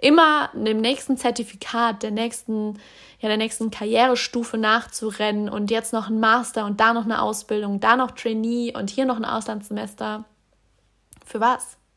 immer dem nächsten Zertifikat, der nächsten, ja, der nächsten Karrierestufe nachzurennen und jetzt noch ein Master und da noch eine Ausbildung, da noch Trainee und hier noch ein Auslandssemester. Für was?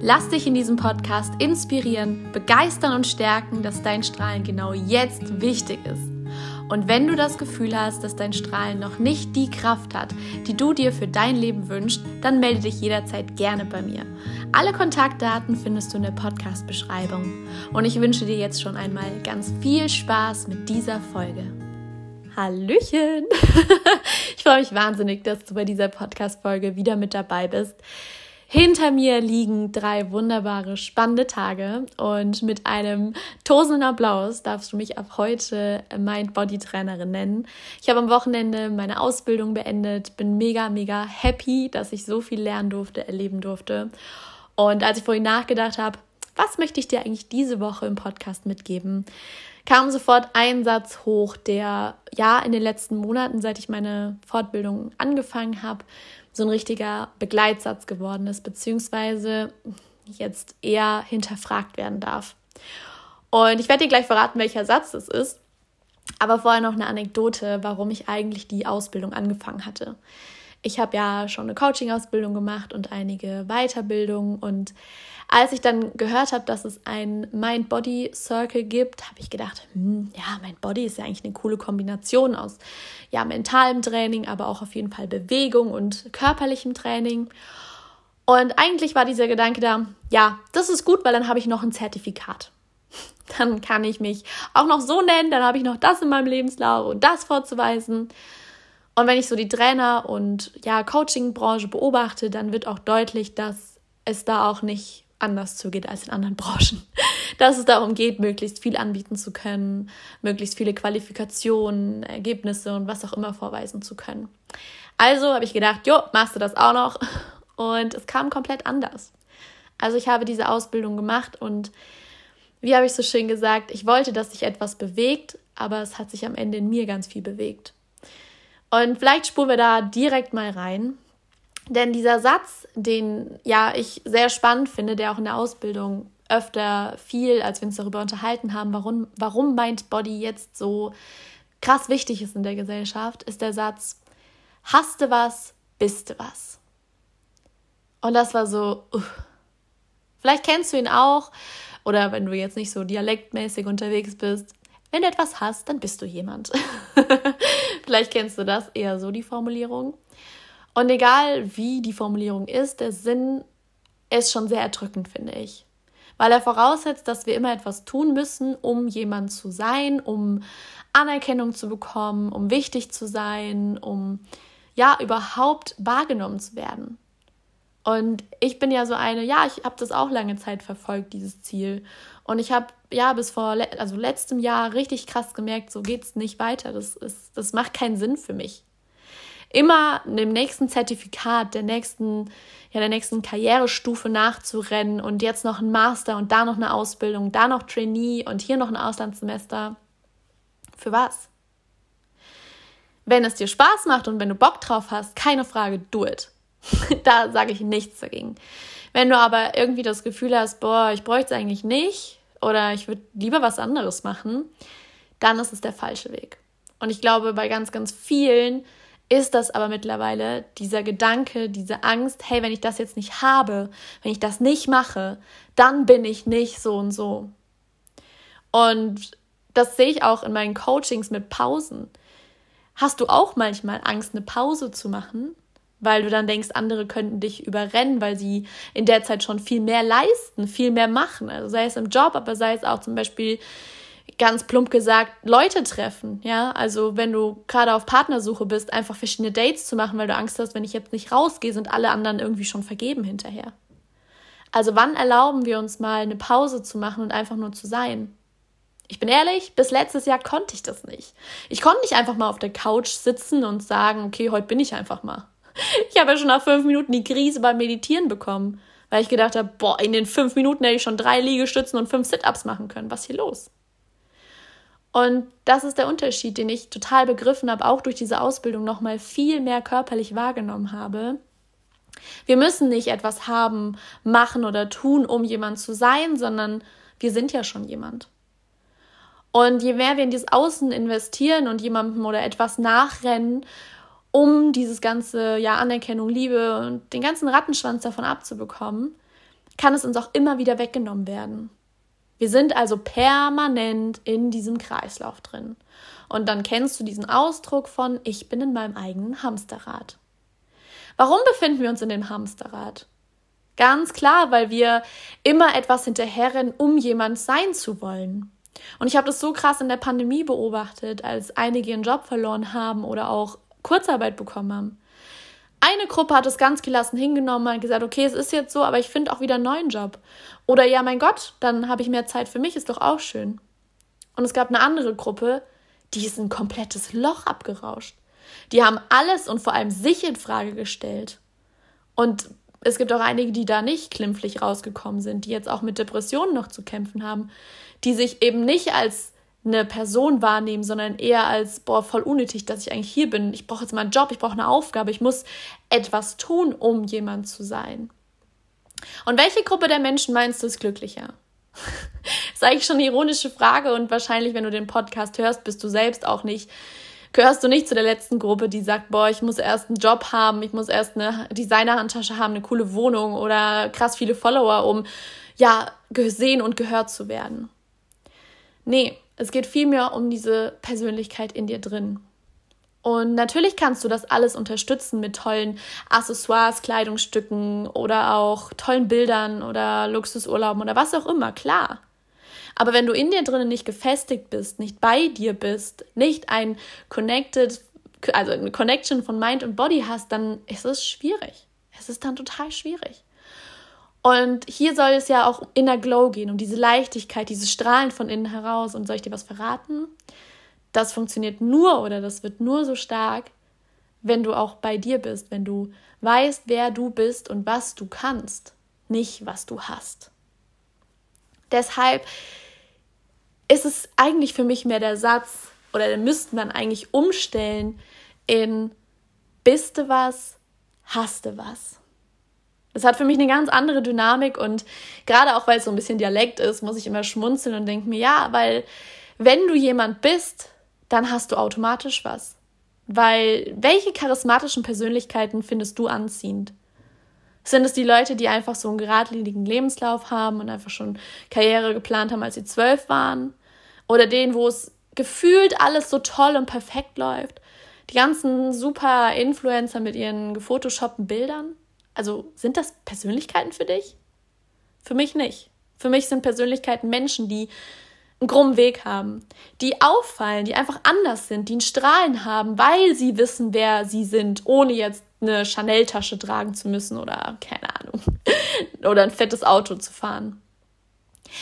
Lass dich in diesem Podcast inspirieren, begeistern und stärken, dass dein Strahlen genau jetzt wichtig ist. Und wenn du das Gefühl hast, dass dein Strahlen noch nicht die Kraft hat, die du dir für dein Leben wünschst, dann melde dich jederzeit gerne bei mir. Alle Kontaktdaten findest du in der Podcast-Beschreibung. Und ich wünsche dir jetzt schon einmal ganz viel Spaß mit dieser Folge. Hallöchen! Ich freue mich wahnsinnig, dass du bei dieser Podcast-Folge wieder mit dabei bist. Hinter mir liegen drei wunderbare, spannende Tage und mit einem tosenden Applaus darfst du mich ab heute Mind-Body-Trainerin nennen. Ich habe am Wochenende meine Ausbildung beendet, bin mega, mega happy, dass ich so viel lernen durfte, erleben durfte. Und als ich vorhin nachgedacht habe, was möchte ich dir eigentlich diese Woche im Podcast mitgeben, kam sofort ein Satz hoch, der ja in den letzten Monaten, seit ich meine Fortbildung angefangen habe, so ein richtiger Begleitsatz geworden ist, beziehungsweise jetzt eher hinterfragt werden darf. Und ich werde dir gleich verraten, welcher Satz es ist. Aber vorher noch eine Anekdote, warum ich eigentlich die Ausbildung angefangen hatte. Ich habe ja schon eine Coaching-Ausbildung gemacht und einige Weiterbildungen und als ich dann gehört habe, dass es ein Mind-Body-Circle gibt, habe ich gedacht, hm, ja, Mind-Body ist ja eigentlich eine coole Kombination aus ja, mentalem Training, aber auch auf jeden Fall Bewegung und körperlichem Training. Und eigentlich war dieser Gedanke da, ja, das ist gut, weil dann habe ich noch ein Zertifikat. Dann kann ich mich auch noch so nennen, dann habe ich noch das in meinem Lebenslauf und das vorzuweisen. Und wenn ich so die Trainer- und ja, Coaching-Branche beobachte, dann wird auch deutlich, dass es da auch nicht anders zugeht als in anderen Branchen. Dass es darum geht, möglichst viel anbieten zu können, möglichst viele Qualifikationen, Ergebnisse und was auch immer vorweisen zu können. Also habe ich gedacht, jo, machst du das auch noch? Und es kam komplett anders. Also ich habe diese Ausbildung gemacht und wie habe ich so schön gesagt, ich wollte, dass sich etwas bewegt, aber es hat sich am Ende in mir ganz viel bewegt. Und vielleicht spuren wir da direkt mal rein. Denn dieser Satz, den ja ich sehr spannend finde, der auch in der Ausbildung öfter viel, als wir uns darüber unterhalten haben, warum, warum Mind Body jetzt so krass wichtig ist in der Gesellschaft, ist der Satz, hast du was, bist du was. Und das war so, uh. vielleicht kennst du ihn auch, oder wenn du jetzt nicht so dialektmäßig unterwegs bist, wenn du etwas hast, dann bist du jemand. vielleicht kennst du das eher so, die Formulierung. Und egal wie die Formulierung ist, der Sinn ist schon sehr erdrückend, finde ich. Weil er voraussetzt, dass wir immer etwas tun müssen, um jemand zu sein, um Anerkennung zu bekommen, um wichtig zu sein, um ja überhaupt wahrgenommen zu werden. Und ich bin ja so eine, ja, ich habe das auch lange Zeit verfolgt, dieses Ziel. Und ich habe ja bis vor, also letztem Jahr richtig krass gemerkt, so geht es nicht weiter. Das, ist, das macht keinen Sinn für mich immer dem nächsten Zertifikat, der nächsten, ja, der nächsten Karrierestufe nachzurennen und jetzt noch ein Master und da noch eine Ausbildung, da noch Trainee und hier noch ein Auslandssemester. Für was? Wenn es dir Spaß macht und wenn du Bock drauf hast, keine Frage, do it. da sage ich nichts dagegen. Wenn du aber irgendwie das Gefühl hast, boah, ich bräuchte es eigentlich nicht oder ich würde lieber was anderes machen, dann ist es der falsche Weg. Und ich glaube, bei ganz, ganz vielen ist das aber mittlerweile dieser Gedanke, diese Angst, hey, wenn ich das jetzt nicht habe, wenn ich das nicht mache, dann bin ich nicht so und so. Und das sehe ich auch in meinen Coachings mit Pausen. Hast du auch manchmal Angst, eine Pause zu machen, weil du dann denkst, andere könnten dich überrennen, weil sie in der Zeit schon viel mehr leisten, viel mehr machen. Also sei es im Job, aber sei es auch zum Beispiel ganz plump gesagt, Leute treffen. Ja, also wenn du gerade auf Partnersuche bist, einfach verschiedene Dates zu machen, weil du Angst hast, wenn ich jetzt nicht rausgehe, sind alle anderen irgendwie schon vergeben hinterher. Also wann erlauben wir uns mal eine Pause zu machen und einfach nur zu sein? Ich bin ehrlich, bis letztes Jahr konnte ich das nicht. Ich konnte nicht einfach mal auf der Couch sitzen und sagen, okay, heute bin ich einfach mal. Ich habe ja schon nach fünf Minuten die Krise beim Meditieren bekommen, weil ich gedacht habe, boah, in den fünf Minuten hätte ich schon drei Liegestützen und fünf Sit-Ups machen können. Was ist hier los? Und das ist der Unterschied, den ich total begriffen habe, auch durch diese Ausbildung nochmal viel mehr körperlich wahrgenommen habe. Wir müssen nicht etwas haben, machen oder tun, um jemand zu sein, sondern wir sind ja schon jemand. Und je mehr wir in dieses Außen investieren und jemandem oder etwas nachrennen, um dieses ganze ja Anerkennung, Liebe und den ganzen Rattenschwanz davon abzubekommen, kann es uns auch immer wieder weggenommen werden. Wir sind also permanent in diesem Kreislauf drin. Und dann kennst du diesen Ausdruck von ich bin in meinem eigenen Hamsterrad. Warum befinden wir uns in dem Hamsterrad? Ganz klar, weil wir immer etwas hinterherrennen, um jemand sein zu wollen. Und ich habe das so krass in der Pandemie beobachtet, als einige ihren Job verloren haben oder auch Kurzarbeit bekommen haben. Eine Gruppe hat es ganz gelassen hingenommen und gesagt, okay, es ist jetzt so, aber ich finde auch wieder einen neuen Job. Oder ja, mein Gott, dann habe ich mehr Zeit für mich, ist doch auch schön. Und es gab eine andere Gruppe, die ist ein komplettes Loch abgerauscht. Die haben alles und vor allem sich in Frage gestellt. Und es gibt auch einige, die da nicht klimpflich rausgekommen sind, die jetzt auch mit Depressionen noch zu kämpfen haben, die sich eben nicht als eine Person wahrnehmen, sondern eher als, boah, voll unnötig, dass ich eigentlich hier bin. Ich brauche jetzt mal einen Job, ich brauche eine Aufgabe, ich muss etwas tun, um jemand zu sein. Und welche Gruppe der Menschen meinst du ist glücklicher? das ist eigentlich schon eine ironische Frage und wahrscheinlich, wenn du den Podcast hörst, bist du selbst auch nicht, gehörst du nicht zu der letzten Gruppe, die sagt, boah, ich muss erst einen Job haben, ich muss erst eine Designerhandtasche haben, eine coole Wohnung oder krass viele Follower, um ja gesehen und gehört zu werden. Nee, es geht vielmehr um diese Persönlichkeit in dir drin. Und natürlich kannst du das alles unterstützen mit tollen Accessoires, Kleidungsstücken oder auch tollen Bildern oder Luxusurlauben oder was auch immer, klar. Aber wenn du in dir drinnen nicht gefestigt bist, nicht bei dir bist, nicht ein connected, also eine Connection von Mind und Body hast, dann ist es schwierig. Es ist dann total schwierig. Und hier soll es ja auch inner Glow gehen, um diese Leichtigkeit, dieses Strahlen von innen heraus. Und soll ich dir was verraten? Das funktioniert nur oder das wird nur so stark, wenn du auch bei dir bist, wenn du weißt, wer du bist und was du kannst, nicht was du hast. Deshalb ist es eigentlich für mich mehr der Satz, oder den müsste man eigentlich umstellen in bist du was, hast du was. Das hat für mich eine ganz andere Dynamik und gerade auch weil es so ein bisschen Dialekt ist, muss ich immer schmunzeln und denke mir, ja, weil wenn du jemand bist, dann hast du automatisch was. Weil welche charismatischen Persönlichkeiten findest du anziehend? Sind es die Leute, die einfach so einen geradlinigen Lebenslauf haben und einfach schon Karriere geplant haben, als sie zwölf waren? Oder denen, wo es gefühlt alles so toll und perfekt läuft? Die ganzen super Influencer mit ihren gefotoshoppten Bildern? Also sind das Persönlichkeiten für dich? Für mich nicht. Für mich sind Persönlichkeiten Menschen, die einen krummen Weg haben, die auffallen, die einfach anders sind, die einen Strahlen haben, weil sie wissen, wer sie sind, ohne jetzt eine Chanel-Tasche tragen zu müssen oder keine Ahnung, oder ein fettes Auto zu fahren.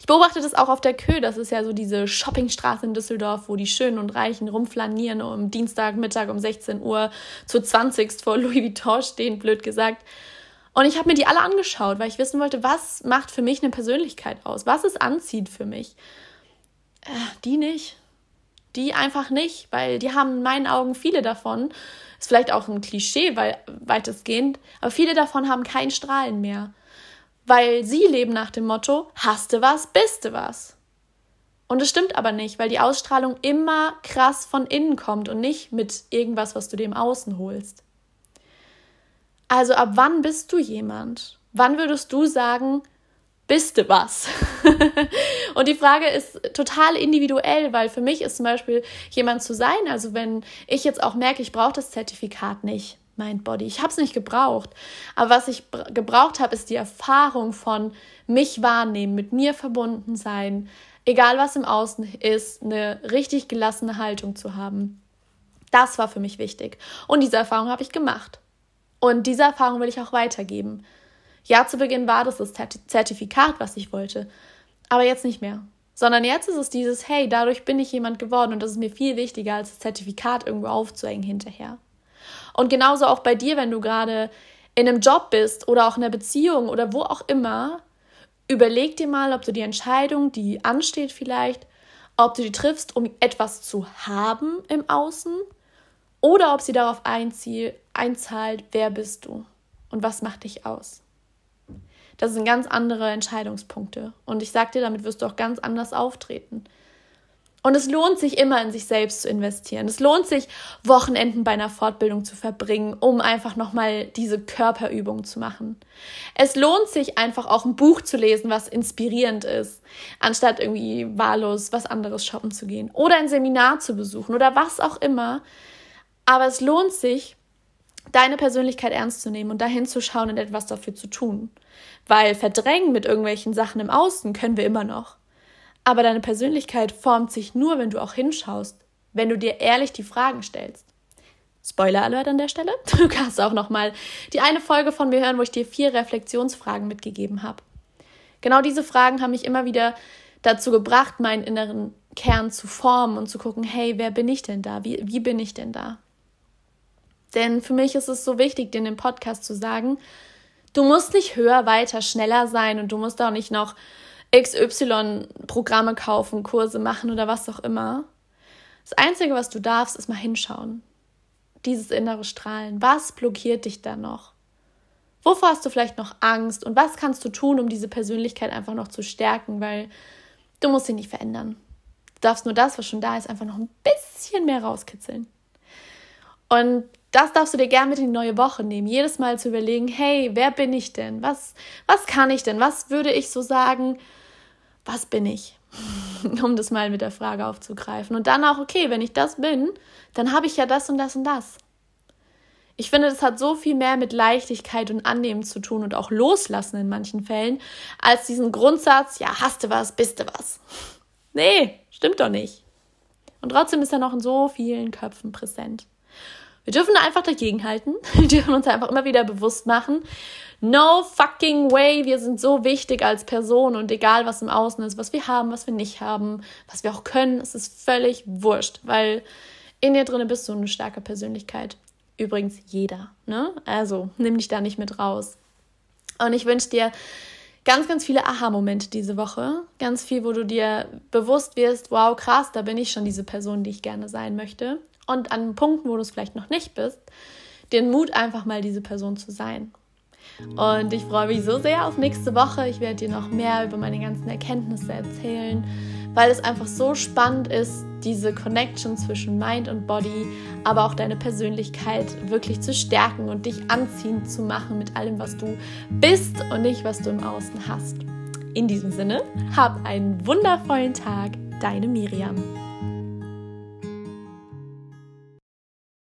Ich beobachte das auch auf der Kö, das ist ja so diese Shoppingstraße in Düsseldorf, wo die Schönen und Reichen rumflanieren und am Dienstagmittag um 16 Uhr zu 20 vor Louis Vuitton stehen, blöd gesagt. Und ich habe mir die alle angeschaut, weil ich wissen wollte, was macht für mich eine Persönlichkeit aus? Was ist anziehend für mich? Äh, die nicht. Die einfach nicht, weil die haben in meinen Augen viele davon. Ist vielleicht auch ein Klischee, weil weitestgehend, aber viele davon haben kein Strahlen mehr. Weil sie leben nach dem Motto, hast du was, bist du was. Und es stimmt aber nicht, weil die Ausstrahlung immer krass von innen kommt und nicht mit irgendwas, was du dem Außen holst. Also ab wann bist du jemand? Wann würdest du sagen, bist du was? und die Frage ist total individuell, weil für mich ist zum Beispiel jemand zu sein, also wenn ich jetzt auch merke, ich brauche das Zertifikat nicht, Mind Body, ich habe es nicht gebraucht, aber was ich gebraucht habe, ist die Erfahrung von mich wahrnehmen, mit mir verbunden sein, egal was im Außen ist, eine richtig gelassene Haltung zu haben. Das war für mich wichtig und diese Erfahrung habe ich gemacht. Und diese Erfahrung will ich auch weitergeben. Ja, zu Beginn war das das Zertifikat, was ich wollte, aber jetzt nicht mehr. Sondern jetzt ist es dieses, hey, dadurch bin ich jemand geworden und das ist mir viel wichtiger, als das Zertifikat irgendwo aufzuhängen hinterher. Und genauso auch bei dir, wenn du gerade in einem Job bist oder auch in einer Beziehung oder wo auch immer, überleg dir mal, ob du die Entscheidung, die ansteht vielleicht, ob du die triffst, um etwas zu haben im Außen oder ob sie darauf einzahlt, wer bist du und was macht dich aus. Das sind ganz andere Entscheidungspunkte. Und ich sag dir, damit wirst du auch ganz anders auftreten. Und es lohnt sich immer in sich selbst zu investieren. Es lohnt sich, Wochenenden bei einer Fortbildung zu verbringen, um einfach nochmal diese Körperübung zu machen. Es lohnt sich einfach auch ein Buch zu lesen, was inspirierend ist, anstatt irgendwie wahllos was anderes shoppen zu gehen oder ein Seminar zu besuchen oder was auch immer. Aber es lohnt sich, deine Persönlichkeit ernst zu nehmen und dahin zu schauen und etwas dafür zu tun. Weil verdrängen mit irgendwelchen Sachen im Außen können wir immer noch. Aber deine Persönlichkeit formt sich nur, wenn du auch hinschaust, wenn du dir ehrlich die Fragen stellst. Spoiler Alert an der Stelle. Du kannst auch noch mal die eine Folge von mir hören, wo ich dir vier Reflexionsfragen mitgegeben habe. Genau diese Fragen haben mich immer wieder dazu gebracht, meinen inneren Kern zu formen und zu gucken, hey, wer bin ich denn da? Wie, wie bin ich denn da? Denn für mich ist es so wichtig, dir in dem Podcast zu sagen, du musst nicht höher, weiter, schneller sein und du musst auch nicht noch XY-Programme kaufen, Kurse machen oder was auch immer. Das Einzige, was du darfst, ist mal hinschauen. Dieses innere Strahlen. Was blockiert dich da noch? Wovor hast du vielleicht noch Angst? Und was kannst du tun, um diese Persönlichkeit einfach noch zu stärken? Weil du musst sie nicht verändern. Du darfst nur das, was schon da ist, einfach noch ein bisschen mehr rauskitzeln. Und das darfst du dir gerne mit in die neue Woche nehmen. Jedes Mal zu überlegen, hey, wer bin ich denn? Was, was kann ich denn? Was würde ich so sagen? Was bin ich? um das mal mit der Frage aufzugreifen. Und dann auch, okay, wenn ich das bin, dann habe ich ja das und das und das. Ich finde, das hat so viel mehr mit Leichtigkeit und Annehmen zu tun und auch Loslassen in manchen Fällen, als diesen Grundsatz, ja, hast du was, bist du was. Nee, stimmt doch nicht. Und trotzdem ist er noch in so vielen Köpfen präsent. Wir dürfen einfach dagegenhalten. Wir dürfen uns einfach immer wieder bewusst machen. No fucking way. Wir sind so wichtig als Person und egal was im Außen ist, was wir haben, was wir nicht haben, was wir auch können, es ist völlig wurscht, weil in dir drin bist du eine starke Persönlichkeit. Übrigens jeder, ne? Also nimm dich da nicht mit raus. Und ich wünsche dir ganz, ganz viele Aha-Momente diese Woche. Ganz viel, wo du dir bewusst wirst, wow, krass, da bin ich schon diese Person, die ich gerne sein möchte und an Punkten, wo du es vielleicht noch nicht bist, den Mut einfach mal diese Person zu sein. Und ich freue mich so sehr auf nächste Woche. Ich werde dir noch mehr über meine ganzen Erkenntnisse erzählen, weil es einfach so spannend ist, diese Connection zwischen Mind und Body, aber auch deine Persönlichkeit wirklich zu stärken und dich anziehend zu machen mit allem, was du bist und nicht, was du im Außen hast. In diesem Sinne, hab einen wundervollen Tag, deine Miriam.